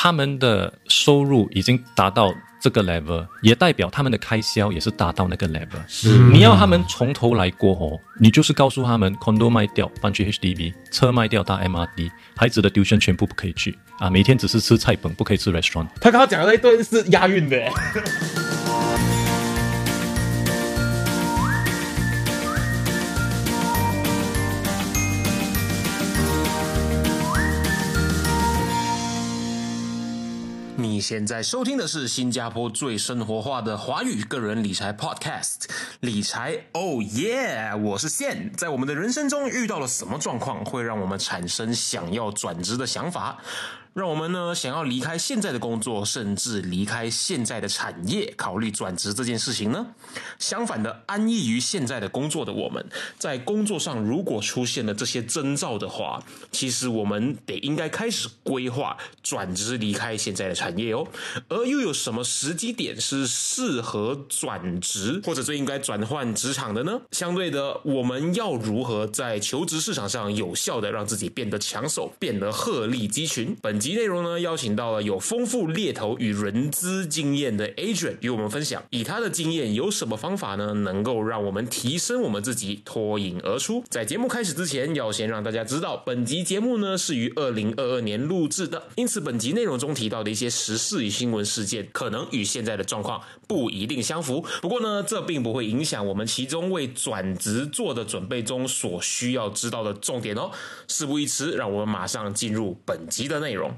他们的收入已经达到这个 level，也代表他们的开销也是达到那个 level。你要他们从头来过哦，你就是告诉他们，condo 卖掉搬去 HDB，车卖掉搭 MRT，孩子的 tuition 全部不可以去啊，每天只是吃菜本，不可以吃 restaurant。他刚刚讲的那一段是押韵的。你现在收听的是新加坡最生活化的华语个人理财 Podcast，理财哦耶！我是现，在我们的人生中遇到了什么状况，会让我们产生想要转职的想法？让我们呢想要离开现在的工作，甚至离开现在的产业，考虑转职这件事情呢？相反的，安逸于现在的工作的我们，在工作上如果出现了这些征兆的话，其实我们得应该开始规划转职离开现在的产业哦。而又有什么时机点是适合转职，或者最应该转换职场的呢？相对的，我们要如何在求职市场上有效的让自己变得抢手，变得鹤立鸡群？本集。集内容呢，邀请到了有丰富猎头与人资经验的 Adrian 与我们分享，以他的经验有什么方法呢，能够让我们提升我们自己，脱颖而出。在节目开始之前，要先让大家知道，本集节目呢是于二零二二年录制的，因此本集内容中提到的一些时事与新闻事件，可能与现在的状况不一定相符。不过呢，这并不会影响我们其中为转职做的准备中所需要知道的重点哦。事不宜迟，让我们马上进入本集的内容。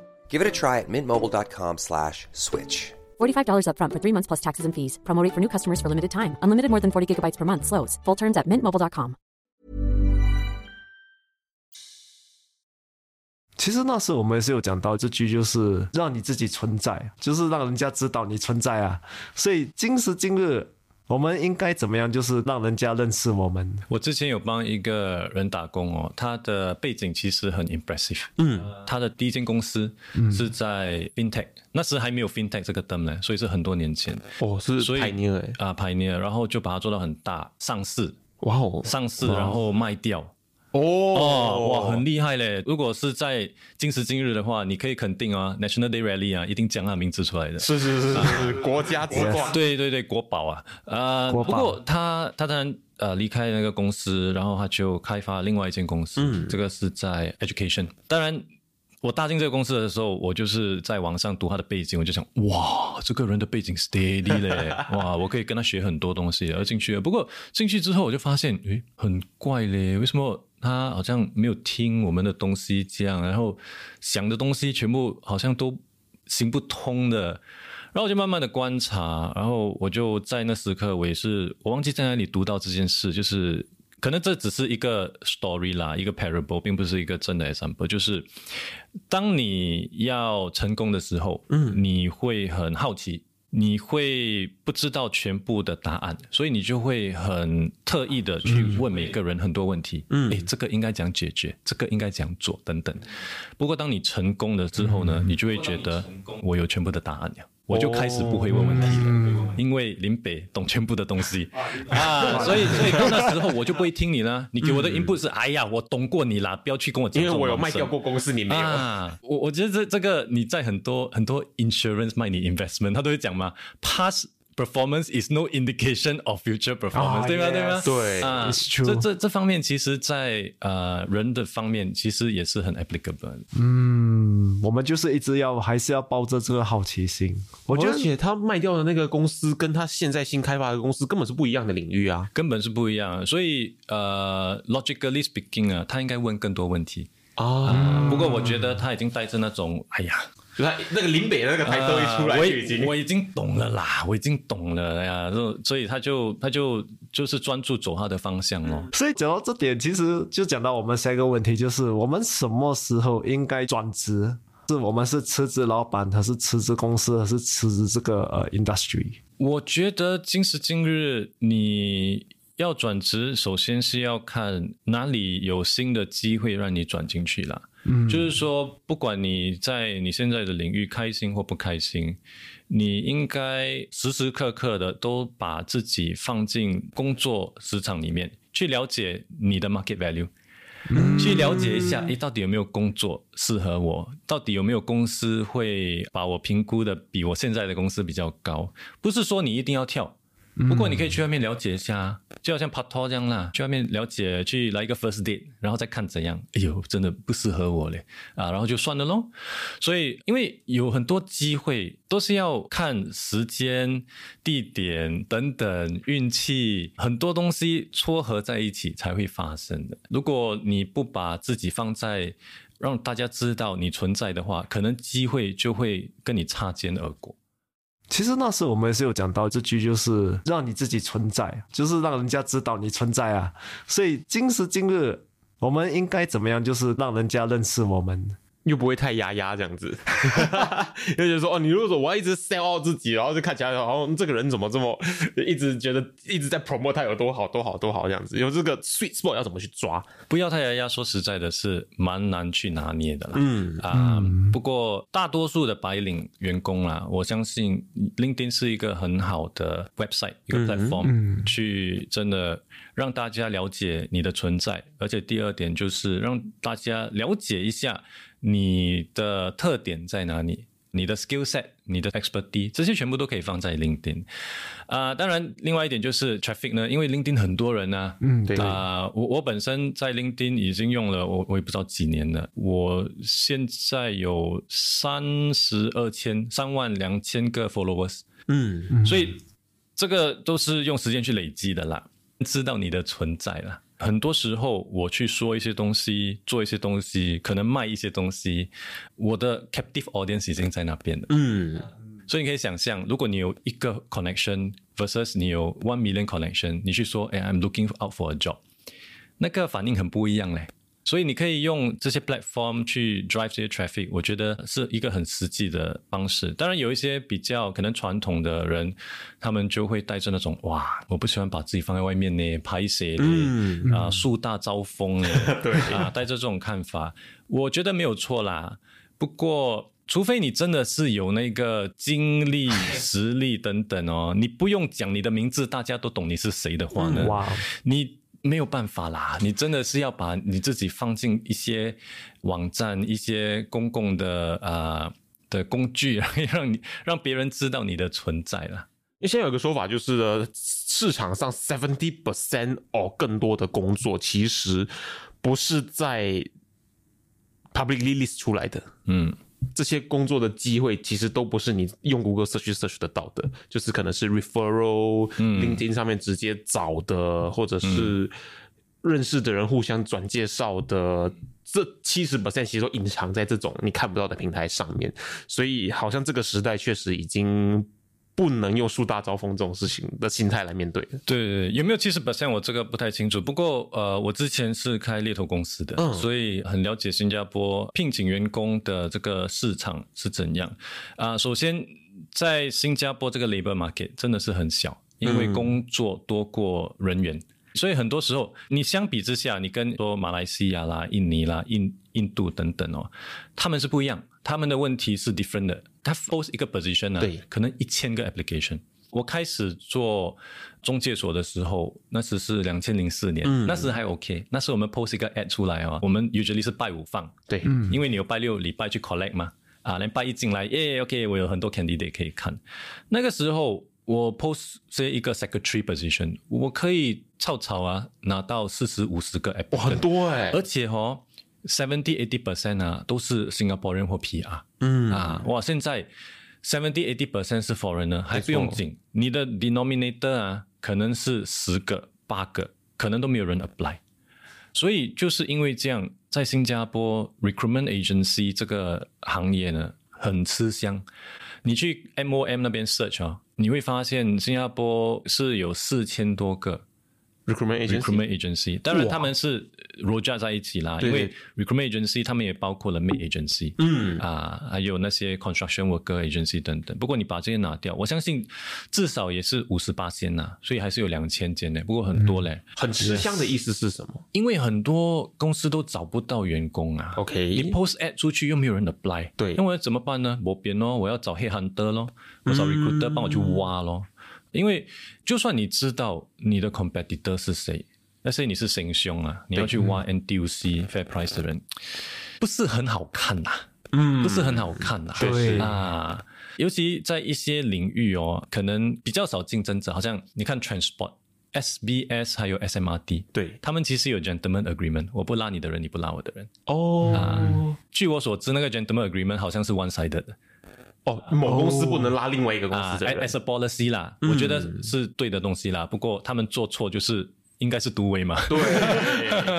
Give it a try at mintmobile.com slash switch. $45 upfront for three months plus taxes and fees. Promo rate for new customers for limited time. Unlimited more than 40 gigabytes per month. Slows. Full terms at mintmobile.com. 其实那时我们也是有讲到这句，就是让你自己存在，就是让人家知道你存在啊。所以今时今日。 我们应该怎么样？就是让人家认识我们。我之前有帮一个人打工哦，他的背景其实很 impressive。嗯，他的第一间公司是在 fintech，那时还没有 fintech 这个灯呢，所以是很多年前。哦，是 pioneer 啊，pioneer，然后就把它做到很大，上市。哇哦，上市然后卖掉。哦哇，很厉害嘞！如果是在今时今日的话，你可以肯定啊，National Day Rally 啊，一定讲他名字出来的。是是是是，国家之冠。对对对，国宝啊！呃，不过他他当然呃离开那个公司，然后他就开发另外一间公司。嗯，这个是在 Education。当然，我搭进这个公司的时候，我就是在网上读他的背景，我就想，哇，这个人的背景 steady 嘞，哇，我可以跟他学很多东西。而进去了，不过进去之后我就发现，诶，很怪嘞，为什么？他好像没有听我们的东西，这样，然后想的东西全部好像都行不通的，然后我就慢慢的观察，然后我就在那时刻，我也是我忘记在哪里读到这件事，就是可能这只是一个 story 啦，一个 parable，并不是一个真的 example，就是当你要成功的时候，嗯，你会很好奇。你会不知道全部的答案，所以你就会很特意的去问每个人很多问题。嗯，诶，这个应该怎样解决？这个应该怎样做？等等。不过，当你成功了之后呢，你就会觉得我有全部的答案了。我就开始不会问问题了，因为林北懂全部的东西啊，所以所以到那时候我就不会听你了。你给我的 input 是，哎呀，我懂过你啦，不要去跟我讲。因为我有卖掉过公司，你没有。我我觉得这这个你在很多很多 insurance 卖你 investment，他都会讲嘛，pass。Performance is no indication of future performance，对吗？对吗？对啊，这这这方面，其实，在呃人的方面，其实也是很 applicable。嗯，我们就是一直要还是要抱着这个好奇心。我觉得，且他卖掉的那个公司，跟他现在新开发的公司根本是不一样的领域啊，根本是不一样。所以，呃，logically speaking 啊，他应该问更多问题啊。不过，我觉得他已经带着那种，哎呀。那个林北那个台都一出来，我已经我已经懂了啦，我已经懂了呀，就所以他就他就就是专注走他的方向哦。所以讲到这点，其实就讲到我们下一个问题，就是我们什么时候应该转职，是我们是辞职老板，还是辞职公司，还是辞职这个呃 industry？我觉得今时今日你要转职，首先是要看哪里有新的机会让你转进去了。嗯，就是说，不管你在你现在的领域开心或不开心，你应该时时刻刻的都把自己放进工作职场里面，去了解你的 market value。去了解一下，诶，到底有没有工作适合我？到底有没有公司会把我评估的比我现在的公司比较高？不是说你一定要跳。不过你可以去外面了解一下，就好像拍拖这样啦，去外面了解，去来一个 first date，然后再看怎样。哎呦，真的不适合我嘞啊，然后就算了喽。所以，因为有很多机会都是要看时间、地点等等运气，很多东西撮合在一起才会发生的。如果你不把自己放在让大家知道你存在的话，可能机会就会跟你擦肩而过。其实那时我们也是有讲到这句，就是让你自己存在，就是让人家知道你存在啊。所以今时今日，我们应该怎么样？就是让人家认识我们。又不会太压压这样子，又觉得说哦，你如果说我要一直 sell out 自己，然后就看起来好像这个人怎么这么一直觉得一直在 promote 他有多好多好多好这样子，有这个 sweet spot 要怎么去抓？不要太压压，说实在的，是蛮难去拿捏的啦。嗯啊，不过大多数的白领员工啦，我相信 LinkedIn 是一个很好的 website 一个 platform，去真的让大家了解你的存在，而且第二点就是让大家了解一下。你的特点在哪里？你的 skill set、你的 expertise，这些全部都可以放在 LinkedIn。啊，当然，另外一点就是 traffic 呢，因为 LinkedIn 很多人呢。嗯，对。啊，我我本身在 LinkedIn 已经用了，我我也不知道几年了。我现在有三十二千、三万两千个 followers。嗯，所以这个都是用时间去累积的啦，知道你的存在了。很多时候，我去说一些东西，做一些东西，可能卖一些东西，我的 captive audience 已经在那边了。嗯，所以你可以想象，如果你有一个 connection versus 你有 one million connection，你去说，哎，I'm looking out for a job，那个反应很不一样嘞。所以你可以用这些 platform 去 drive 这些 traffic，我觉得是一个很实际的方式。当然，有一些比较可能传统的人，他们就会带着那种哇，我不喜欢把自己放在外面呢，拍谁的啊，树大招风呢，对啊，带着这种看法，我觉得没有错啦。不过，除非你真的是有那个精力、实力等等哦，你不用讲你的名字，大家都懂你是谁的话呢，哇，你。没有办法啦，你真的是要把你自己放进一些网站、一些公共的呃的工具，让你让别人知道你的存在了。因为现在有个说法，就是市场上 seventy percent 哦更多的工作，其实不是在 publicly list 出来的。嗯。这些工作的机会其实都不是你用谷歌 search search 得到的，就是可能是 referral、LinkedIn 上面直接找的，或者是认识的人互相转介绍的。这七十 percent 其实都隐藏在这种你看不到的平台上面，所以好像这个时代确实已经。不能用树大招风这种事情的心态来面对。对对，有没有七十 percent？我这个不太清楚。不过呃，我之前是开猎头公司的，所以很了解新加坡聘请员工的这个市场是怎样。啊，首先在新加坡这个 labor market 真的是很小，因为工作多过人员，所以很多时候你相比之下，你跟说马来西亚啦、印尼啦、印印度等等哦，他们是不一样。他们的问题是 different 的，他 post 一个 position 呢，对，可能一千个 application。我开始做中介所的时候，那时是两千零四年，那时还 OK。那时我们 post 一个 ad 出来哦，我们 usually 是拜五放，对，因为你有拜六礼拜去 collect 嘛，啊，连拜一进来，耶，OK，我有很多 candidate 可以看。那个时候我 post 这一个 secretary position，我可以草草啊拿到四十五十个 app，很多哎，而且哦。Seventy eighty percent 啊，都是新加坡人或 PR。嗯啊，哇，现在 seventy eighty percent 是 foreigner，还不用紧。你的 denominator 啊，可能是十个、八个，可能都没有人 apply。所以就是因为这样，在新加坡 recruitment agency 这个行业呢，很吃香。你去 MOM 那边 search 啊，你会发现新加坡是有四千多个 recruitment agency，当然他们是 roja 在一起啦，因为 recruitment agency 他们也包括了 maid agency，嗯啊，还有那些 construction worker agency 等等。不过你把这些拿掉，我相信至少也是五十八间呐，所以还是有两千间呢。不过很多嘞，很吃香的意思是什么？因为很多公司都找不到员工啊。OK 你 post ad 出去又没有人 apply，对那我要怎么办呢？我边咯，我要找 headhunter 咯，我找 recruiter 帮我去挖咯。因为就算你知道你的 competitor 是谁，那些你是行凶啊，你要去挖 NDC Fair Price 的人，不是很好看呐、嗯，不是很好看呐、对。啊，尤其在一些领域哦，可能比较少竞争者，好像你看 transport。SBS 还有 SMRT，对。他们其实有 gentleman agreement，我不拉你的人，你不拉我的人。哦。据我所知，那个 gentleman agreement 好像是 one sided 的哦，某公司不能拉另外一个公啊司的人，as a policy 啦，我觉得是对的东西啦。不过他们做错就是应该是独威嘛。对，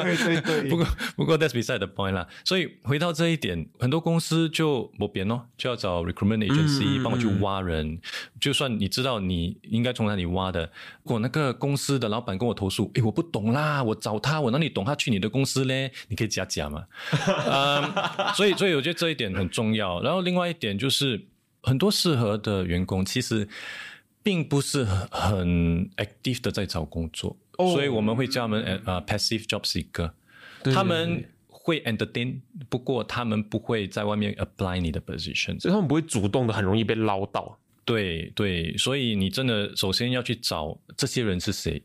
对对对，不过不过 that's beside the point 啦。所以回到这一点，很多公司就没边哦，就要找 recruitment agency 帮我去挖人。就算你知道你应该从哪里挖的，如果那个公司的老板跟我投诉，诶，我不懂啦，我找他，我哪里懂他去你的公司嘞？你可以加价嘛。嗯，所以所以我觉得这一点很重要。然后另外一点就是，很多适合的员工其实并不是很很 active 的在找工作，所以我们会叫他们 passive job seeker。他们会 entertain，不过他们不会在外面 apply 你的 position。所以他们不会主动的，很容易被捞到。对对，所以你真的首先要去找这些人是谁，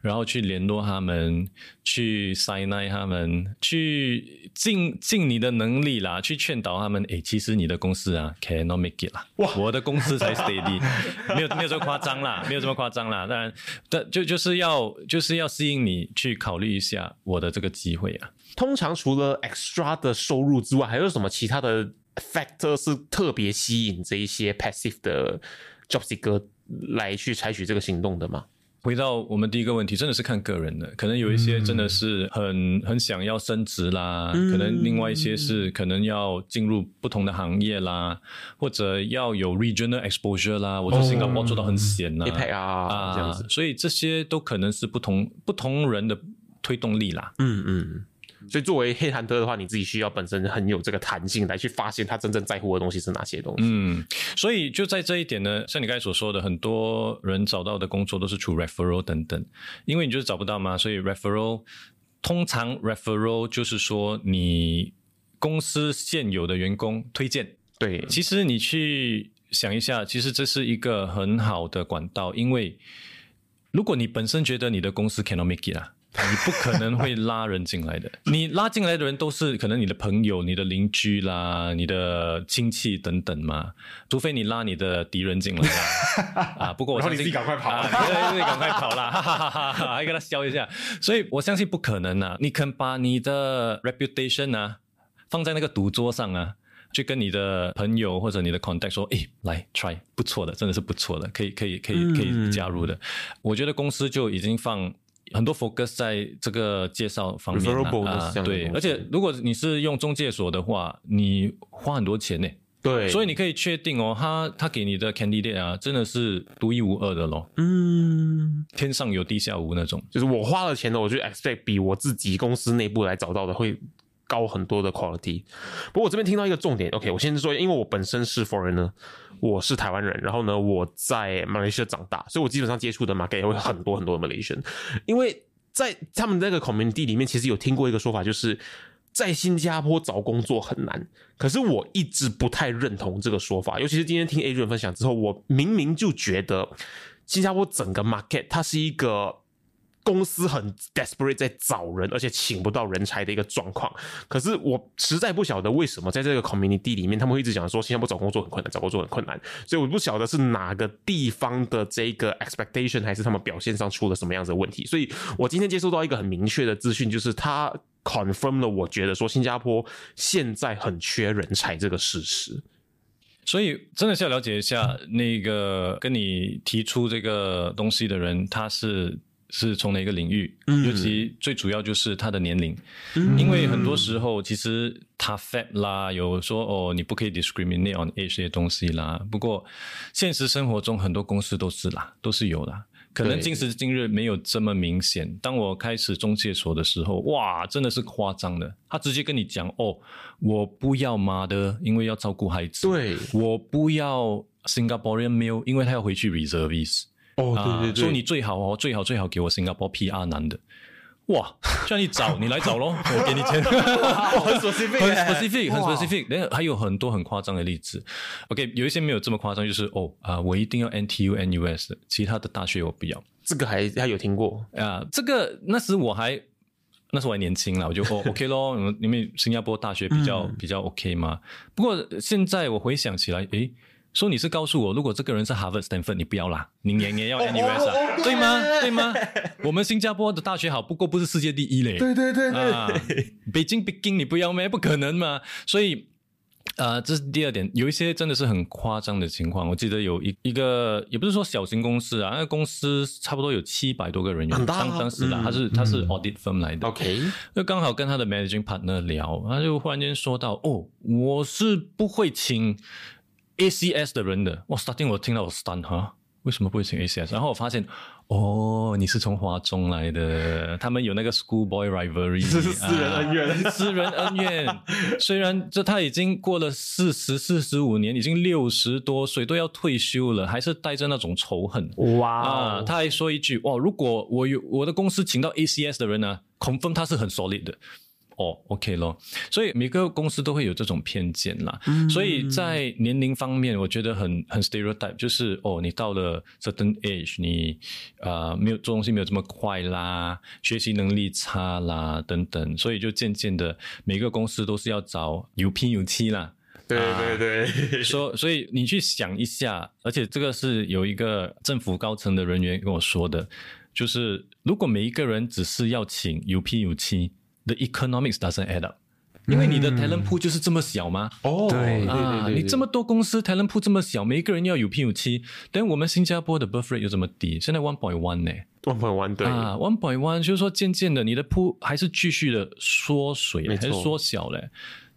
然后去联络他们，去 sign 他们，去尽尽你的能力啦，去劝导他们。诶，其实你的公司啊，cannot make it 啦。哇，我的公司才 steady，没有没有这么夸张啦，没有这么夸张啦。当然，但就就是要就是要吸引你去考虑一下我的这个机会啊。通常除了 extra 的收入之外，还有什么其他的 factor 是特别吸引这一些 passive 的 job seeker 来去采取这个行动的吗？回到我们第一个问题，真的是看个人的，可能有一些真的是很、很想要升职啦，可能另外一些是可能要进入不同的行业啦，或者要有 regional exposure 啦。我在新加坡做到很闲呐、啊，这样子所以这些都可能是不同不同人的推动力啦。嗯嗯。所以作为黑韩特的话，你自己需要本身很有这个弹性来去发现他真正在乎的东西是哪些东西。嗯，所以就在这一点呢，像你刚才所说的，很多人找到的工作都是出 referral 等等，因为你就是找不到嘛，所以 referral 通常 referral 就是说你公司现有的员工推荐。对，其实你去想一下，其实这是一个很好的管道，因为如果你本身觉得你的公司 cannot make it 啊。你不可能会拉人进来的，你拉进来的人都是可能你的朋友、你的邻居啦、你的亲戚等等嘛，除非你拉你的敌人进来啦。啊，不过我然后你相信自己赶快跑啊，对 对，赶快跑啦，哈哈哈哈哈，还跟他笑一下。所以我相信不可能啊，你肯把你的 reputation 啊放在那个赌桌上啊。去跟你的朋友或者你的 contact 说，诶，来 try，不错的，真的是不错的，可以可以可以可以加入的。我觉得公司就已经放很多 focus 在这个介绍方面啊对，而且如果你是用中介所的话，你花很多钱呢。对，所以你可以确定哦，他他给你的 candidate 啊，真的是独一无二的咯，嗯，天上有地下无那种。就是我花了钱的，我就 expect 比我自己公司内部来找到的会高很多的 quality。不过我这边听到一个重点，OK，我先说，因为我本身是 foreigner，我是台湾人，然后呢，我在马来西亚长大，所以我基本上接触的 market 会很多很多的 Malaysian，因为在他们那个 community 里面，其实有听过一个说法，就是。在新加坡找工作很难，可是我一直不太认同这个说法。尤其是今天听 A 君分享之后，我明明就觉得新加坡整个 market 它是一个公司很 desperate 在找人，而且请不到人才的一个状况。可是我实在不晓得为什么在这个 community 里面，他们会一直讲说新加坡找工作很困难，找工作很困难。所以我不晓得是哪个地方的这个 expectation，还是他们表现上出了什么样子的问题。所以我今天接收到一个很明确的资讯，就是他 confirm 了我觉得说新加坡现在很缺人才这个事实。所以真的是要了解一下那个跟你提出这个东西的人，他是是从哪个领域，尤其最主要就是他的年龄，因为很多时候其实他 fat 啦，有说哦你不可以 discriminate on age 这些东西啦，不过现实生活中很多公司都是啦，都是有啦。可能今时今日没有这么明显。当我开始中介所的时候，哇，真的是夸张的。他直接跟你讲哦，我不要妈的，因为要照顾孩子。对，我不要 Singaporean male，因为他要回去 reservist。哦，对对对，说你最好哦，最好最好给我 Singapore PR 男的。哇，叫你找你来找咯，我给你钱，很 specific，很 specific，很 specific。然后还有很多很夸张的例子。OK，有一些没有这么夸张，就是哦啊，我一定要 NTU、NUS 的，其他的大学我不要。这个还还有听过啊？这个那时我还那时我还年轻了，我就哦 OK 咯，因为新加坡大学比较比较 OK 嘛。不过现在我回想起来，诶。说你是告诉我，如果这个人是 Harvard、Stanford，你不要啦，你年年要 NUS 啊，对吗？对吗？我们新加坡的大学好，不过不是世界第一嘞。对对对对，北京、北京你不要咩？不可能嘛。所以，呃，这是第二点，有一些真的是很夸张的情况。我记得有一一个，也不是说小型公司啊，那个公司差不多有七百多个人员，当当时的他是他是 audit firm 来的。OK，就刚好跟他的 managing partner 聊，他就忽然间说到：“哦，我是不会请。” ACS 的人的，哇！starting 我听到我 stun 哈，为什么不会请 ACS？然后我发现，哦，你是从华中来的，他们有那个 schoolboy rivalry，这 是私人恩怨，私人恩怨。虽然这他已经过了四十四十五年，已经六十多岁，都要退休了，还是带着那种仇恨。哇啊！他还说一句，哇！如果我有我的公司请到 ACS 的人呢，confirm 他是很 solid 的。哦，OK 咯，所以每个公司都会有这种偏见啦。所以在年龄方面，我觉得很很 stereotype，就是哦，你到了 certain age，你啊没有做东西没有这么快啦，学习能力差啦等等，所以就渐渐的每个公司都是要找有拼有七啦。对对对，说所以你去想一下，而且这个是有一个政府高层的人员跟我说的，就是如果每一个人只是要请有拼有七。The economics doesn't add up，因为你的 talent pool 就是这么小吗？哦，对啊，你这么多公司 talent pool 这么小，每一个人要有 P 有七，但我们新加坡的 birth rate 又这么低，现在 one point one 呢？one point one 对啊，one point one 就是说渐渐的你的 pool 还是继续的缩水，还是缩小嘞。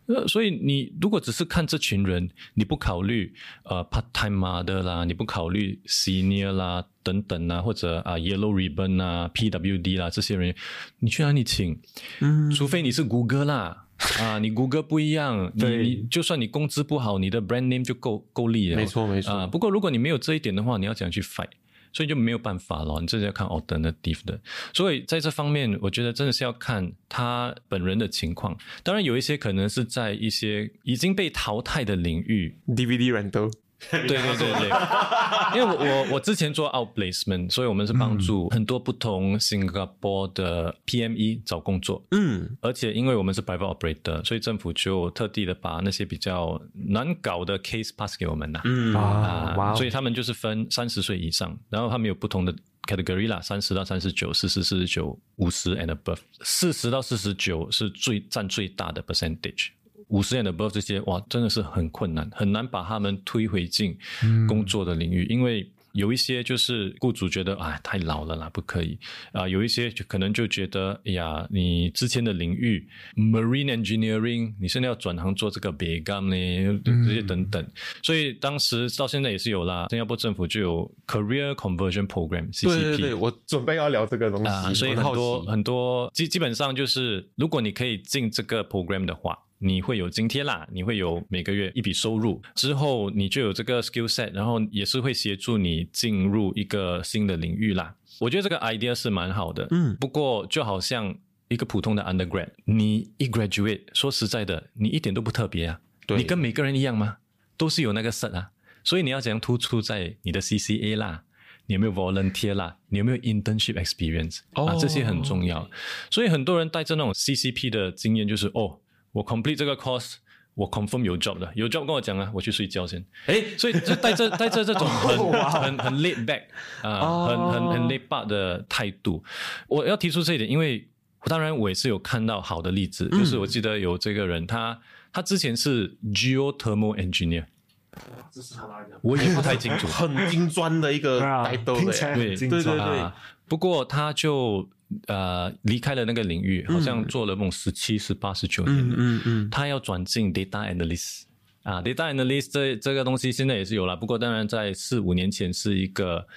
呃，所以你如果只是看这群人，你不考虑呃 part time 的啦，你不考虑 senior 啦等等啊，或者啊 yellow ribbon 啊 PWD 啦这些人，你去哪里请？嗯，除非你是谷歌啦，啊，你谷歌不一样，你你就算你工资不好，你的 brand name 就够够力了。没错没错啊，不过如果你没有这一点的话，你要怎样去 fight？所以就没有办法了，你这是要看 alternative 的。所以在这方面，我觉得真的是要看他本人的情况。当然，有一些可能是在一些已经被淘汰的领域，DVD rental。对对对对，因为我我之前做 outplacement，所以我们是帮助很多不同新加坡的 PME 找工作。嗯，而且因为我们是 private operator，所以政府就特地的把那些比较难搞的 case pass 给我们呐。嗯啊，所以他们就是分三十岁以上，然后他们有不同的 category 啦，三十到三十九、四十、四十九、五十 and above，四十到四十九是最占最大的 percentage。五十年的 above 这些哇，真的是很困难，很难把他们推回进工作的领域，因为有一些就是雇主觉得啊太老了啦，不可以。啊，有一些就可能就觉得哎呀，你之前的领域 marine engineering，你现在要转行做这个 b e g a m 呢，这些等等，所以当时到现在也是有啦，新加坡政府就有 career conversion program，对对对，我准备要聊这个东西，所以很多很多基基本上就是，如果你可以进这个 program 的话。你会有津贴啦，你会有每个月一笔收入，之后你就有这个 skill set，然后也是会协助你进入一个新的领域啦。我觉得这个 idea 是蛮好的，嗯，不过就好像一个普通的 undergrad，你一 graduate，说实在的，你一点都不特别啊，你跟每个人一样吗？都是有那个 set 啊，所以你要怎样突出在你的 CCA 啦，你有没有 volunteer 啦，你有没有 internship experience 啊，这些很重要。所以很多人带着那种 CCP 的经验，就是哦。我 complete 这个 course，我 confirm 有 job 的，有 job 跟我讲啊，我去睡觉先。哎，所以就带着带着这种很 很很 laid back 啊，很很很 laid back 的态度。我要提出这一点，因为当然我也是有看到好的例子，就是我记得有这个人，他他之前是 geothermal engineer，这是他来的，我也不太清楚，很金砖的一个带斗的，对对对对。不过他就。呃，离开了那个领域，好像做了梦十七、十八、十九年了。嗯嗯，他要转进 data analyst，啊，data analyst 这这个东西现在也是有了，不过当然在四五年前是一个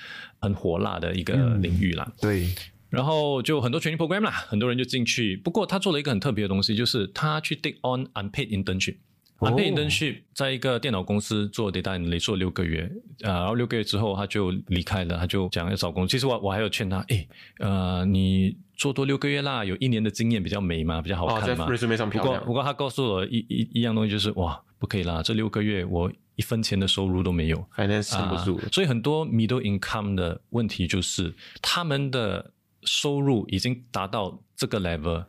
很火辣的一个领域啦。对，然后就很多 training program 啦，很多人就进去。不过他做了一个很特别的东西，就是他去 take on unpaid internship。Unpaid internship 在一个电脑公司做 data analyst 做六个月，呃，然后六个月之后他就离开了，他就讲要找工作。其实我我还有劝他，诶，呃，你做多六个月啦，有一年的经验比较美嘛，比较好看嘛。在 resume 上漂亮。不过不过他告诉我一一一样东西，就是哇，不可以啦，这六个月我一分钱的收入都没有，还能撑不住。所以很多 middle income 的问题就是他们的收入已经达到这个 level。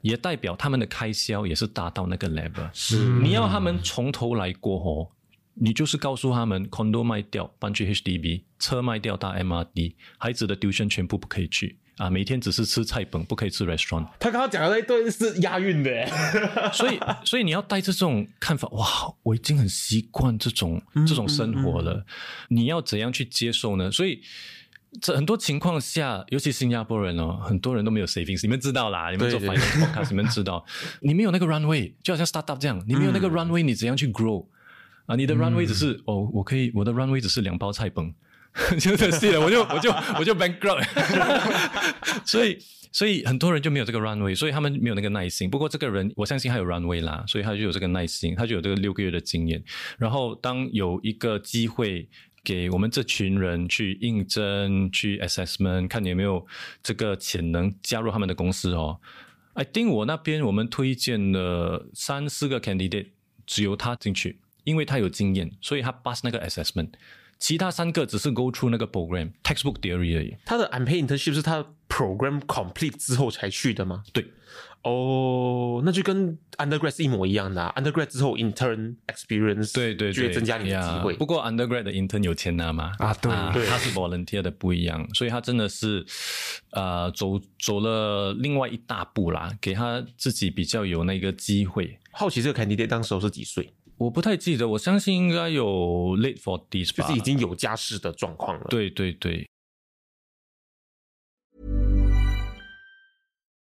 也代表他们的开销也是达到那个 level。是，你要他们从头来过哦，你就是告诉他们，condo 卖掉，搬去 HDB，车卖掉，搭 MRD，孩子的 tuition 全部不可以去啊，每天只是吃菜本，不可以吃 restaurant。他刚刚讲的那一段是押韵的，所以，所以你要带着这种看法，哇，我已经很习惯这种这种生活了，你要怎样去接受呢？所以。这很多情况下，尤其新加坡人哦，很多人都没有 savings。你们知道啦，你们做 finance podcast，你们知道，你没有那个 runway，就好像 startup 这样，你没有那个 runway，你怎样去 grow 啊？你的 runway 只是哦，我可以，我的 runway 只是两包菜崩，就这是了，我就我就我就 bankrupt。所以所以很多人就没有这个 runway，所以他们没有那个耐心。不过这个人，我相信他有 runway 啦，所以他就有这个耐心，他就有这个六个月的经验。然后当有一个机会。给我们这群人去应征、去 assessment，看你有没有这个潜能加入他们的公司哦。I think 我那边我们推荐了三四个 candidate，只有他进去，因为他有经验，所以他 pass 那个 assessment。其他三个只是 go through 那个 program textbook theory 而已。他的 unpaid internship 是他 program complete 之后才去的吗？对。哦，那就跟 undergrad 一模一样的啊，undergrad 之后 intern experience，对对，就会增加你的机会。不过 undergrad 的 intern 有钱拿吗？啊，对对，他是 volunteer 的不一样，所以他真的是呃走走了另外一大步啦，给他自己比较有那个机会。好奇这个 candidate 当时是几岁？我不太记得，我相信应该有 late forties 吧，就是已经有家室的状况了。对对对。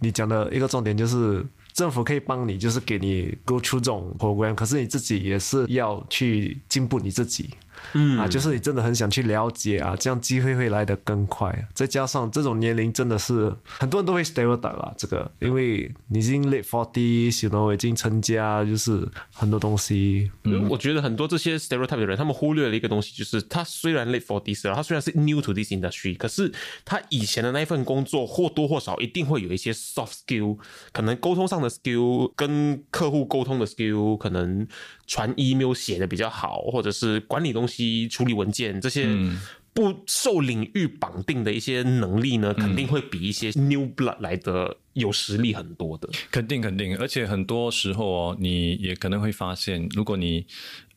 你讲的一个重点就是政府可以帮你，就是给你 go through 这种 program，可是你自己也是要去进步你自己。嗯啊，就是你真的很想去了解啊，这样机会会来得更快。再加上这种年龄真的是很多人都会 stereotype 啊，这个因为你已经 late forty，然后已经成家，就是很多东西。嗯，我觉得很多这些 stereotype 的人，他们忽略了一个东西，就是他虽然 late forty，他虽然是 new to this industry，可是他以前的那一份工作或多或少一定会有一些 soft skill，可能沟通上的 skill，跟客户沟通的 skill，可能传 email 写的比较好，或者是管理东西。处理文件这些不受领域绑定的一些能力呢，肯定会比一些 new blood 来的有实力很多的。肯定肯定，而且很多时候哦，你也可能会发现，如果你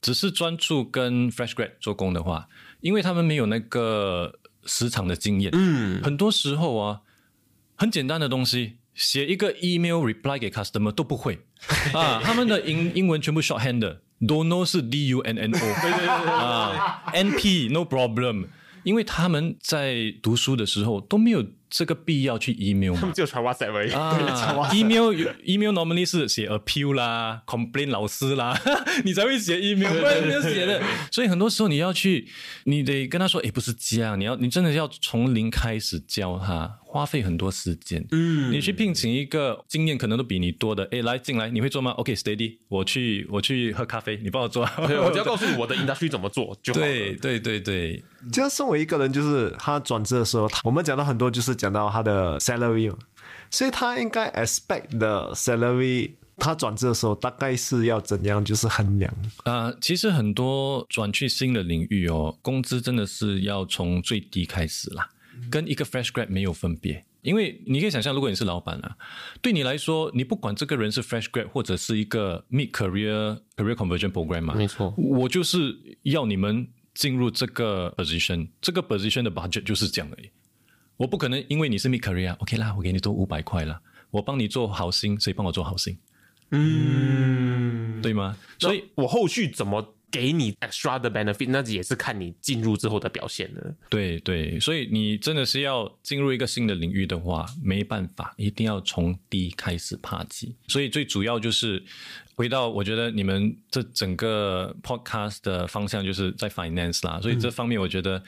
只是专注跟 fresh grad 做工的话，因为他们没有那个时长的经验，嗯，很多时候啊，很简单的东西，写一个 email reply 给 customer 都不会。啊，他们的英英文全部 shorthand 的。Dunno 是 D U N N O，对对对啊，N P no problem，因为他们在读书的时候都没有这个必要去 email，他们就传 WhatsApp 而已。email email normally 是写 appeal 啦，complain 老师啦，你才会写 email，不然没有写的。所以很多时候你要去，你得跟他说，诶，不是这样，你要你真的要从零开始教他，花费很多时间。嗯，你去聘请一个经验可能都比你多的，哎，来进来，你会做吗？OK，steady，我去我去喝咖啡，你帮我做。对，我只要 告诉你我的 industry 怎么做就好了。对对对对，就身为一个人，就是他转职的时候，我们讲到很多，就是讲到他的 salary，嘛所以他应该 expect 的 salary，他转职的时候大概是要怎样，就是衡量。啊、其实很多转去新的领域哦，工资真的是要从最低开始啦，跟一个 fresh grad 没有分别。因为你可以想象，如果你是老板啊，对你来说，你不管这个人是 fresh grad 或者是一个 mid career career conversion program 嘛，没错我就是要你们进入这个 position，这个 position 的 budget 就是这样而已。我不可能因为你是 mid career OK 啦，我给你多五百块啦，我帮你做好心，谁帮我做好心？嗯，对吗？所以我后续怎么给你 extra 的 benefit，那也是看你进入之后的表现的。对对，所以你真的是要进入一个新的领域的话，没办法，一定要从低开始爬起。所以最主要就是回到，我觉得你们这整个 podcast 的方向就是在 finance 啦。所以这方面，我觉得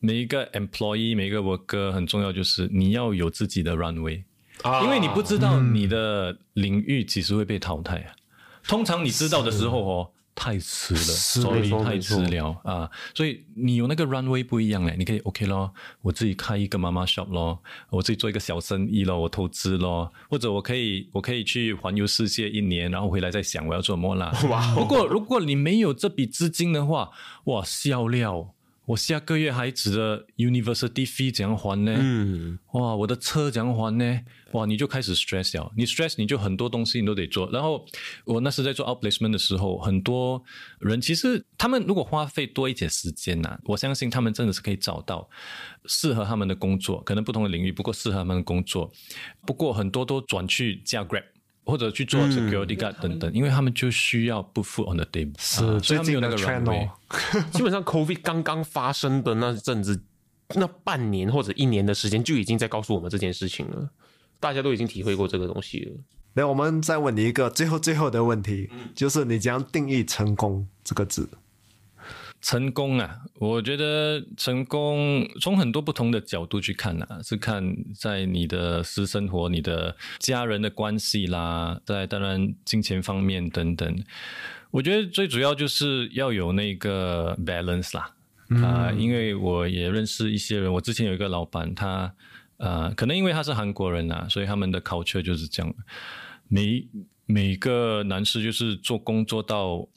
每一个 employee、每一个 worker 很重要，就是你要有自己的 runway，、啊因为你不知道你的领域几时会被淘汰啊。通常你知道的时候哦。太迟了，sorry，太迟了啊！所以你有那个 runway 不一样嘞，你可以 OK 咯，我自己开一个妈妈 shop 咯，我自己做一个小生意咯，我投资咯，或者我可以我可以去环游世界一年，然后回来再想我要做什么啦。哇！不过如果你没有这笔资金的话，哇，笑料！我下个月孩子的 university fee 怎样还呢？嗯，哇，我的车怎样还呢？哇，你就开始 stress 了，你 stress 你就很多东西你都得做。然后我那时在做 outplacement 的时候，很多人其实他们如果花费多一点时间呐、我相信他们真的是可以找到适合他们的工作，可能不同的领域，不过适合他们的工作。不过很多都转去加 Grab。或者去做 security guard 等等，因为他们就需要 put food on the table，是啊所以他们有那个最近的 runway trend 哦。基本上 COVID 刚刚发生的那阵子，那半年或者一年的时间就已经在告诉我们这件事情了，大家都已经体会过这个东西了。那我们再问你一个最后最后的问题，嗯就是你怎样定义成功这个字？成功啊，我觉得成功从很多不同的角度去看啊，是看在你的私生活、你的家人的关系啦，在当然金钱方面等等。我觉得最主要就是要有那个 balance 啦，啊、因为我也认识一些人，我之前有一个老板，他呃，可能因为他是韩国人啊，所以他们的 culture 就是这样，每每个男士就是做工做到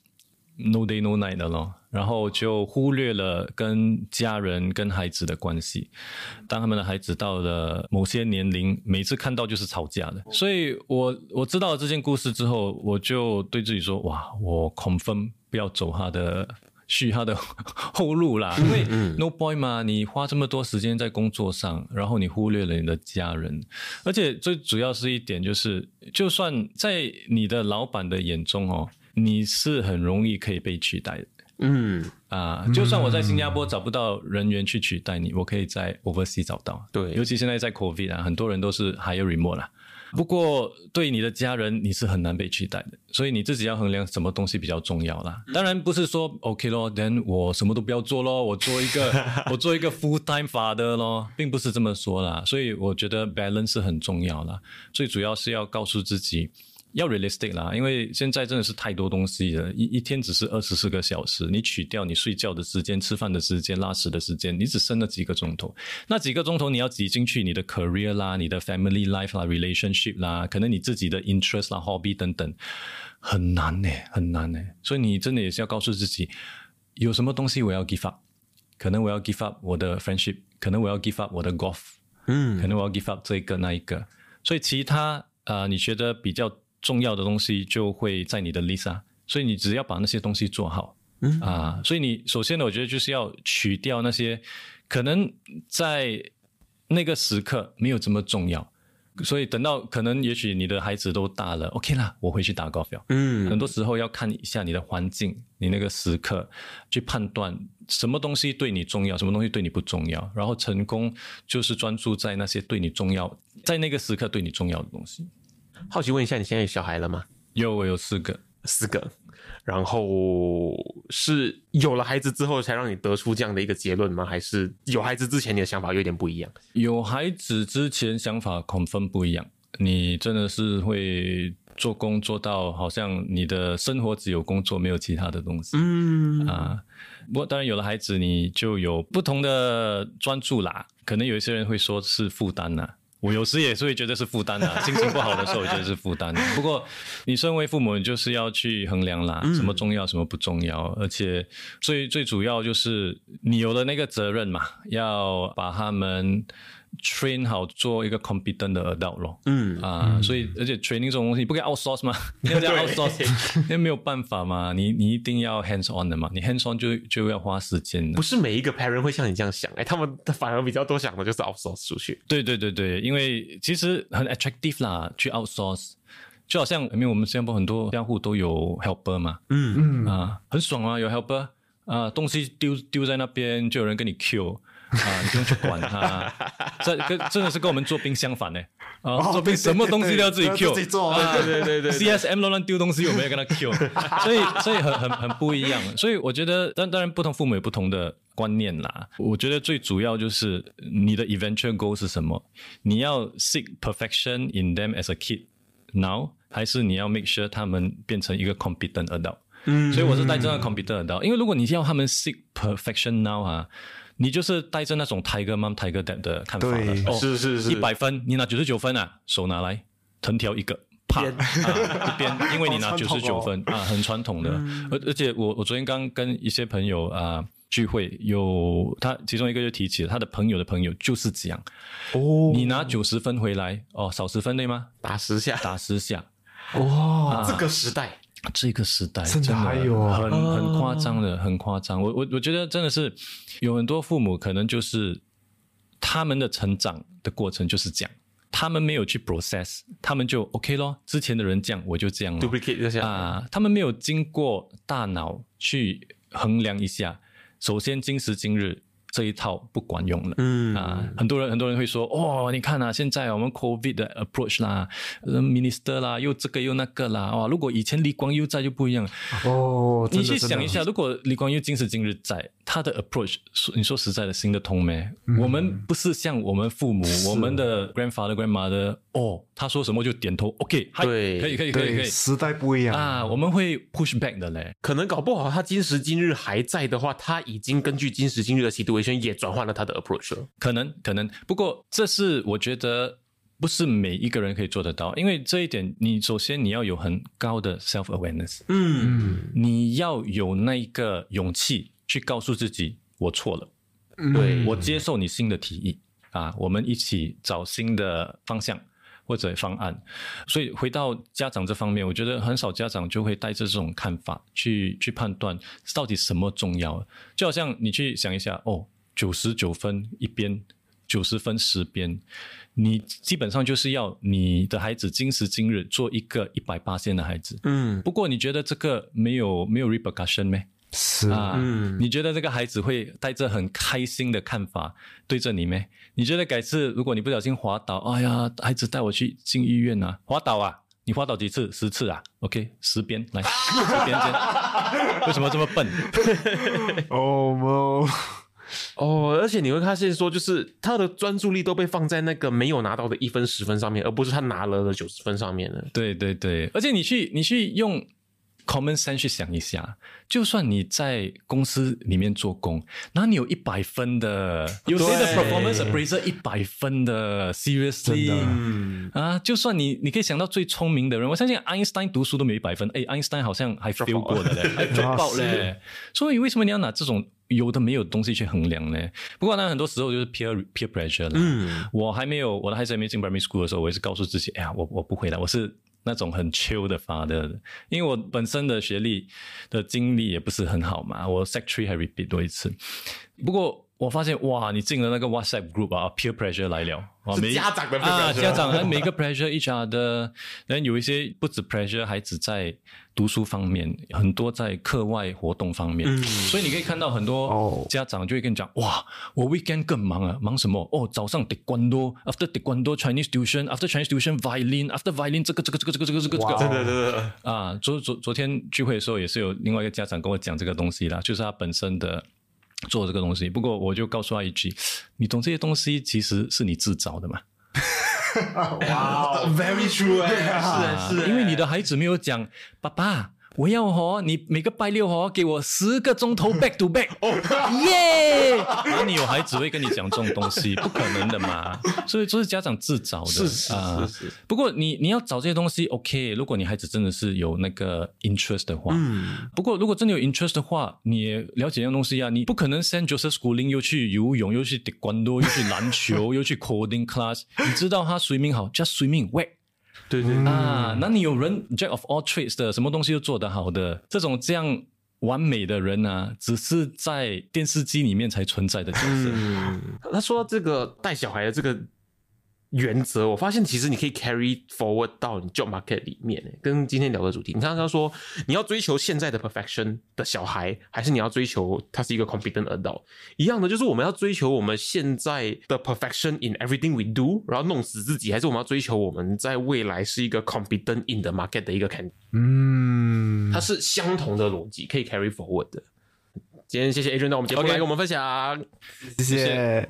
no day no night 的咯，然后就忽略了跟家人、跟孩子的关系。当他们的孩子到了某些年龄，每次看到就是吵架的。所以我我知道了这件故事之后，我就对自己说：哇，我 confirm 不要走他的。续他的后路啦，因为 no boy 嘛，你花这么多时间在工作上，然后你忽略了你的家人，而且最主要是一点就是，就算在你的老板的眼中哦，你是很容易可以被取代的嗯，啊。就算我在新加坡找不到人员去取代你，我可以在 overseas 找到。对尤其现在在 COVID 啊，很多人都是 hire remote 啦。不过对你的家人，你是很难被取代的，所以你自己要衡量什么东西比较重要啦。当然不是说 OK 咯，then 我什么都不要做咯，我做一个 我做一个 full time father 咯，并不是这么说啦。所以我觉得 balance 是很重要啦，最主要是要告诉自己。要 realistic 啦，因为现在真的是太多东西了，一一天只是二十四个小时，你取掉你睡觉的时间、吃饭的时间、拉屎的时间，你只剩了几个钟头，那几个钟头你要挤进去你的 career 啦、你的 family life 啦、relationship 啦，可能你自己的 interest 啦、hobby 等等，很难呢，很难呢。所以你真的也是要告诉自己，有什么东西我要 give up，可能我要 give up 我的 friendship，可能我要 give up 我的 golf，嗯，可能我要 give up 这一个那一个，所以其他呃你觉得比较重要的东西就会在你的 list 啊，所以你只要把那些东西做好，嗯啊，所以你首先呢，我觉得就是要取掉那些可能在那个时刻没有这么重要，所以等到可能也许你的孩子都大了，OK 啦，我会去打高尔夫。嗯，很多时候要看一下你的环境，你那个时刻去判断什么东西对你重要，什么东西对你不重要。然后成功就是专注在那些对你重要，在那个时刻对你重要的东西。好奇问一下，你现在有小孩了吗？有，我有四个，四个。然后是有了孩子之后才让你得出这样的一个结论吗？还是有孩子之前你的想法有点不一样？有孩子之前想法恐分不一样，你真的是会做工做到好像你的生活只有工作没有其他的东西。嗯啊，不过当然有了孩子你就有不同的专注啦，可能有一些人会说是负担呐。我有时也是会觉得是负担啊，心情不好的时候，我觉得是负担。不过，你身为父母，你就是要去衡量啦，什么重要，什么不重要。而且，最最主要就是你有了那个责任嘛，要把他们。Train 好做一个 competent 的 adult 咯，嗯啊，所以而且 training 这种东西不可以 outsource 吗？要 outsource，因为没有办法嘛，你你一定要 hands on 的嘛，你 hands on 就就要花时间。不是每一个 parent 会像你这样想，哎，他们反而比较多想的就是 outsource 出去。对对对对，因为其实很 attractive 啦，去 outsource，就好像因为我们新加坡很多家户都有 helper 嘛，嗯嗯啊，很爽啊，有 helper 啊，东西丢丢在那边就有人跟你 Q。啊，你不用去管它，这跟真的是跟我们做兵相反呢。啊，做兵什么东西都要自己 Q，自己做啊，对对对对。CSM 乱乱丢东西，我们也跟他 Q，所以所以很很很不一样。所以我觉得，当当然不同父母有不同的观念啦。我觉得最主要就是你的 eventual goal 是什么？你要 seek perfection in them as a kid now，还是你要 make sure 他们变成一个 competent adult？嗯，所以我是带这个 competent adult，因为如果你要他们 seek perfection now 啊。你就是带着那种 Tiger Mom Tiger Dad 的看法哦，是是是，一百分，你拿九十九分啊，手拿来，藤条一个，啪，一边，因为你拿九十九分啊，很传统的，而而且我我昨天刚跟一些朋友啊聚会，有他其中一个就提起了他的朋友的朋友就是这样，哦，你拿九十分回来，哦，少十分对吗？打十下，打十下，哇，这个时代。这个时代真的还有很很夸张的，很夸张。我我我觉得真的是有很多父母可能就是他们的成长的过程就是这样，他们没有去 process，他们就 OK 咯。之前的人这样，我就这样了。啊，他们没有经过大脑去衡量一下。首先，今时今日。这一套不管用了，嗯。啊，很多人很多人会说，哦，你看啊，现在我们 COVID 的 approach 啦，minister 啦，又这个又那个啦，哇，如果以前李光佑在就不一样。哦。你去想一下，如果李光佑今时今日在，他的 approach，你说实在的，行得通没？我们不是像我们父母，我们的 grandfather grandmother，哦，他说什么就点头，OK，对，可以可以可以可以，时代不一样。啊，我们会 push back 的嘞，可能搞不好他今时今日还在的话，他已经根据今时今日的 situation。也转换了他的 approach 了，可能可能，不过这是我觉得不是每一个人可以做得到，因为这一点，你首先你要有很高的 self awareness，嗯，你要有那个勇气去告诉自己我错了，对我接受你新的提议啊，我们一起找新的方向。或者方案，所以回到家长这方面，我觉得很少家长就会带着这种看法去去判断到底什么重要。就好像你去想一下，哦，九十九分一边，九十分十边，你基本上就是要你的孩子今时今日做一个一百八线的孩子。嗯，不过你觉得这个没有没有 repercussion 没？是啊，你觉得这个孩子会带着很开心的看法对着你没？你觉得改次如果你不小心滑倒，哎呀，孩子带我去进医院啊，滑倒啊，你滑倒几次？十次啊？OK，十边来，十遍先。为什么这么笨？哦，哦，而且你会发现说，就是他的专注力都被放在那个没有拿到的一分、十分上面，而不是他拿了的九十分上面了。对对对，而且你去你去用。Common sense 去想一下，就算你在公司里面做工，那你有一百分的，有谁的 performance appraiser 一百分的，seriously 啊？就算你，你可以想到最聪明的人，我相信 Einstein 读书都没一百分，哎，Einstein 好像还 fail 过的嘞，还 drop 嘞。所以为什么你要拿这种有的没有东西去衡量呢？不过呢，很多时候就是 peer peer pressure 了。嗯，我还没有我的孩子还没进 primary school 的时候，我也是告诉自己，哎呀，我我不会的，我是。那种很 chill 的发的，因为我本身的学历的经历也不是很好嘛，我 secretary 还 repeat 多一次。不过我发现哇，你进了那个 WhatsApp group 啊，peer pressure 来了，是家长的家长每个 pressure each other，然后有一些不止 pressure 孩子在读书方面，很多在课外活动方面，所以你可以看到很多家长就会跟你讲，哇，我 weekend 更忙啊，忙什么？哦，早上 taekwondo，after taekwondo Chinese tuition，after Chinese tuition violin，after violin 这个这个这个这个这个这个这个，对对对对，啊，昨昨昨天聚会的时候也是有另外一个家长跟我讲这个东西啦，就是他本身的。做这个东西，不过我就告诉他一句：，你懂这些东西其实是你自找的嘛？哇，very true，是是，因为你的孩子没有讲，爸爸。我要哦，你每个拜六哦，给我十个钟头 back to back，耶！那你有孩子会跟你讲这种东西，不可能的嘛。所以这是家长自找的，是是是。不过你你要找这些东西，OK。如果你孩子真的是有那个 interest 的话，嗯。不过如果真的有 interest 的话，你也了解一样东西啊，你不可能 send Joseph Schooling 又去游泳，又去 taekwondo，又去篮球，又去 coding class。你知道他 swimming 好，just swimming 对对啊，那你有人 Jack of all trades 的，什么东西都做得好的，这种这样完美的人啊，只是在电视机里面才存在的角色。他说这个带小孩的这个。原则，我发现其实你可以 carry forward 到你 job market 里面，跟今天聊的主题。你刚刚说你要追求现在的 perfection 的小孩，还是你要追求他是一个 competent adult？一样的，就是我们要追求我们现在的 perfection in everything we do，然后弄死自己，还是我们要追求我们在未来是一个 competent in the market 的一个 can？嗯，它是相同的逻辑，可以 carry forward 的。今天谢谢 Adrian 到我们节目来跟我们分享，谢谢。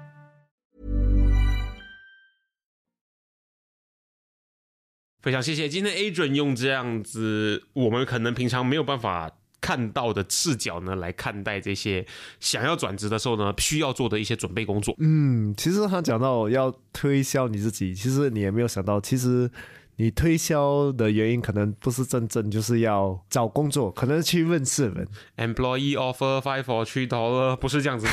非常谢谢今天 Adrian 用这样子我们可能平常没有办法看到的视角呢来看待这些想要转职的时候呢需要做的一些准备工作。嗯，其实他讲到要推销你自己，其实你也没有想到，其实你推销的原因可能不是真正就是要找工作，可能是去认识人。Employee offer five or three dollar，不是这样子，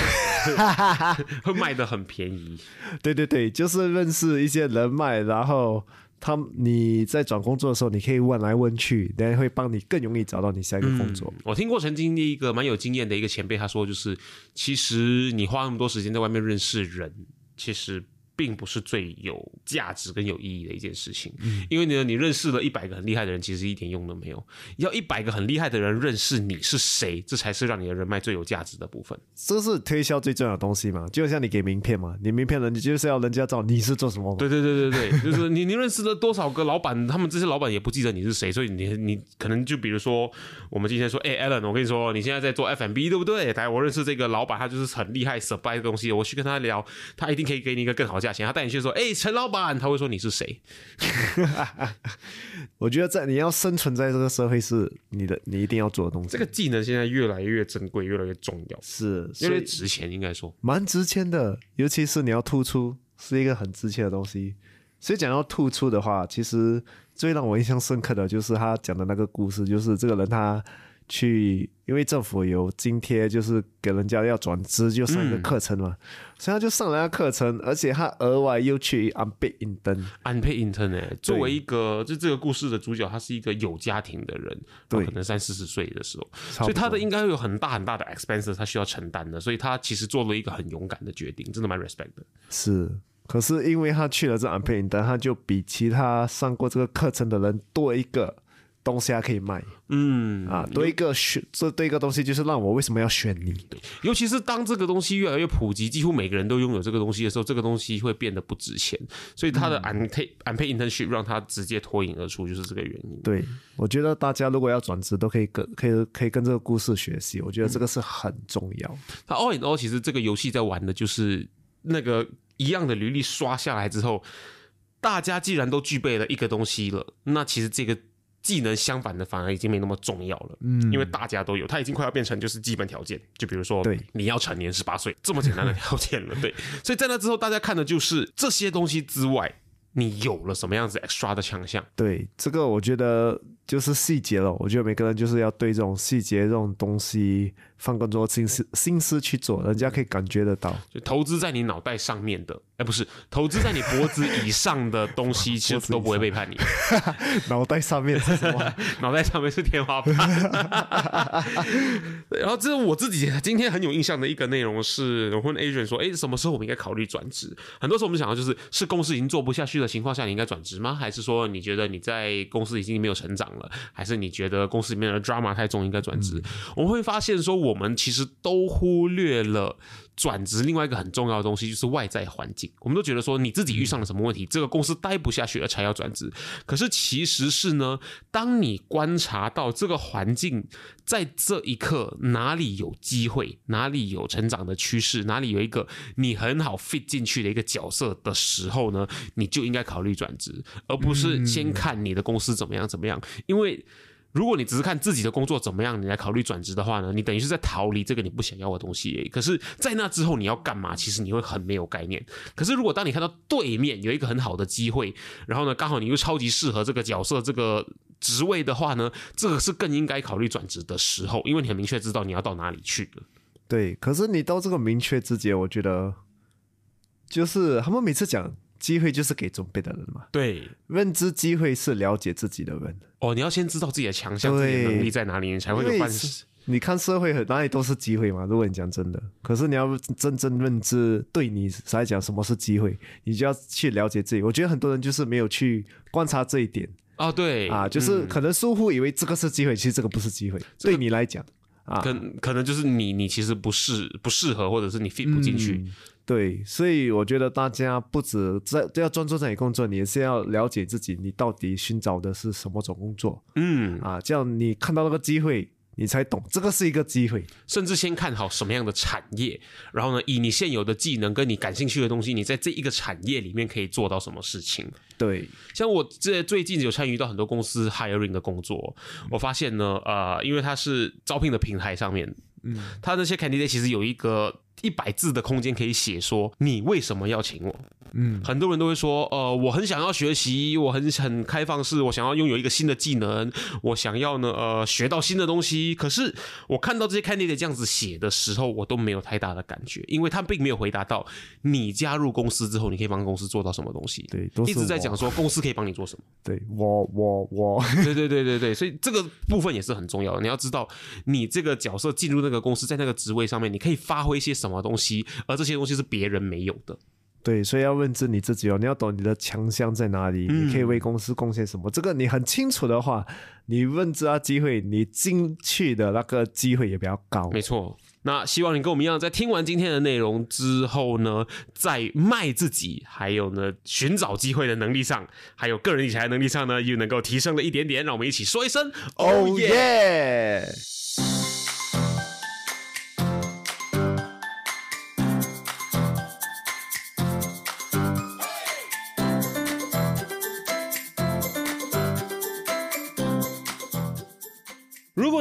会卖的很便宜。对对对，就是认识一些人脉，然后。他，你在找工作的时候，你可以问来问去，人家会帮你更容易找到你下一个工作。我听过曾经的一个蛮有经验的一个前辈，他说，就是其实你花那么多时间在外面认识人，其实。并不是最有价值跟有意义的一件事情，因为呢，你认识了一百个很厉害的人，其实一点用都没有。要一百个很厉害的人认识你是谁，这才是让你的人脉最有价值的部分。这是推销最重要的东西嘛？就像你给名片嘛，你名片人，你就是要人家知道你是做什么。对对对对对，就是你你认识了多少个老板，他们这些老板也不记得你是谁，所以你你可能就比如说，我们今天说，哎，Alan，我跟你说，你现在在做 FMB 对不对？来，我认识这个老板，他就是很厉害，supply 的东西，我去跟他聊，他一定可以给你一个更好价钱。他带你去说，哎。陈老板，他会说你是谁？我觉得在你要生存在这个社会，是你的你一定要做的东西。这个技能现在越来越珍贵，越来越重要，是越来越值钱，应该说蛮值钱的。尤其是你要突出，是一个很值钱的东西。所以讲到突出的话，其实最让我印象深刻的就是他讲的那个故事，就是这个人他。去，因为政府有津贴，就是给人家要转资就上一个课程嘛，所以他就上了那课程，而且他额外又去 unpaid intern，unpaid intern 哎，作为一个就这个故事的主角，他是一个有家庭的人，对，可能三四十岁的时候，所以他的应该会有很大很大的 expenses，他需要承担的，所以他其实做了一个很勇敢的决定，真的蛮 respect 的。是，可是因为他去了这 unpaid intern，他就比其他上过这个课程的人多一个。东西还可以卖。嗯啊，多一个选，这多一个东西就是让我为什么要选你？尤其是当这个东西越来越普及，几乎每个人都拥有这个东西的时候，这个东西会变得不值钱。所以他的 unpaid unpaid internship 让他直接脱颖而出，就是这个原因。对，我觉得大家如果要转职，都可以跟可以可以跟这个故事学习，我觉得这个是很重要。那 all in all，其实这个游戏在玩的就是那个一样的履历刷下来之后，大家既然都具备了一个东西了，那其实这个。技能相反的反而已经没那么重要了，嗯，因为大家都有，它已经快要变成就是基本条件，就比如说，对，你要成年十八岁这么简单的条件了，对，所以在那之后，大家看的就是这些东西之外，你有了什么样子 extra 的强项？对，这个我觉得就是细节了，我觉得每个人就是要对这种细节这种东西。放更多心思心思去做，人家可以感觉得到。就投资在你脑袋上面的，哎，不是投资在你脖子以上的东西，其实都不会背叛你。脑袋上面是什么？脑袋上面是天花板。然后这是我自己今天很有印象的一个内容是，我问 agent 说，哎，什么时候我们应该考虑转职？很多时候我们想到就是，是公司已经做不下去的情况下，你应该转职吗？还是说你觉得你在公司已经没有成长了？还是你觉得公司里面的 drama 太重，应该转职？我们会发现说我。我们其实都忽略了转职另外一个很重要的东西，就是外在环境。我们都觉得说你自己遇上了什么问题，这个公司待不下去了才要转职。可是其实是呢，当你观察到这个环境在这一刻哪里有机会，哪里有成长的趋势，哪里有一个你很好 fit 进去的一个角色的时候呢，你就应该考虑转职，而不是先看你的公司怎么样怎么样，因为。如果你只是看自己的工作怎么样，你来考虑转职的话呢，你等于是在逃离这个你不想要的东西。可是，在那之后你要干嘛？其实你会很没有概念。可是，如果当你看到对面有一个很好的机会，然后呢，刚好你又超级适合这个角色、这个职位的话呢，这个是更应该考虑转职的时候，因为你很明确知道你要到哪里去了。对，可是你到这个明确之节，我觉得就是他们每次讲。机会就是给准备的人嘛。对，认知机会是了解自己的人。哦，你要先知道自己的强项、自己的能力在哪里，你才会有办法。你看社会哪里都是机会嘛。如果你讲真的，可是你要真正认知，对你来讲什么是机会，你就要去了解自己。我觉得很多人就是没有去观察这一点啊。对啊，就是可能疏忽以为这个是机会，其实这个不是机会。对你来讲啊，可可能就是你你其实不适不适合，或者是你 fit 不进去。对，所以我觉得大家不止在要专注在你工作，你也是要了解自己，你到底寻找的是什么种工作。嗯，啊，这样你看到那个机会。你才懂，这个是一个机会，甚至先看好什么样的产业，然后呢，以你现有的技能跟你感兴趣的东西，你在这一个产业里面可以做到什么事情？对，像我这最近有参与到很多公司 hiring 的工作，我发现呢，呃，因为它是招聘的平台上面，嗯，它那些 candidate 其实有一个一百字的空间可以写说你为什么要请我。嗯，很多人都会说，呃，我很想要学习，我很很开放式，我想要拥有一个新的技能，我想要呢，呃，学到新的东西。可是我看到这些 candidate 这样子写的时候，我都没有太大的感觉，因为他并没有回答到你加入公司之后，你可以帮公司做到什么东西。对，一直在讲说公司可以帮你做什么。对我，我，我，对对对对对，所以这个部分也是很重要的。你要知道，你这个角色进入那个公司，在那个职位上面，你可以发挥一些什么东西，而这些东西是别人没有的。对，所以要认知你自己哦，你要懂你的强项在哪里，你可以为公司贡献什么。这个你很清楚的话，你认知到机会，你进去的那个机会也比较高。没错，那希望你跟我们一样，在听完今天的内容之后呢，在卖自己，还有呢寻找机会的能力上，还有个人理财能力上呢，又能够提升了一点点。让我们一起说一声：Oh yeah！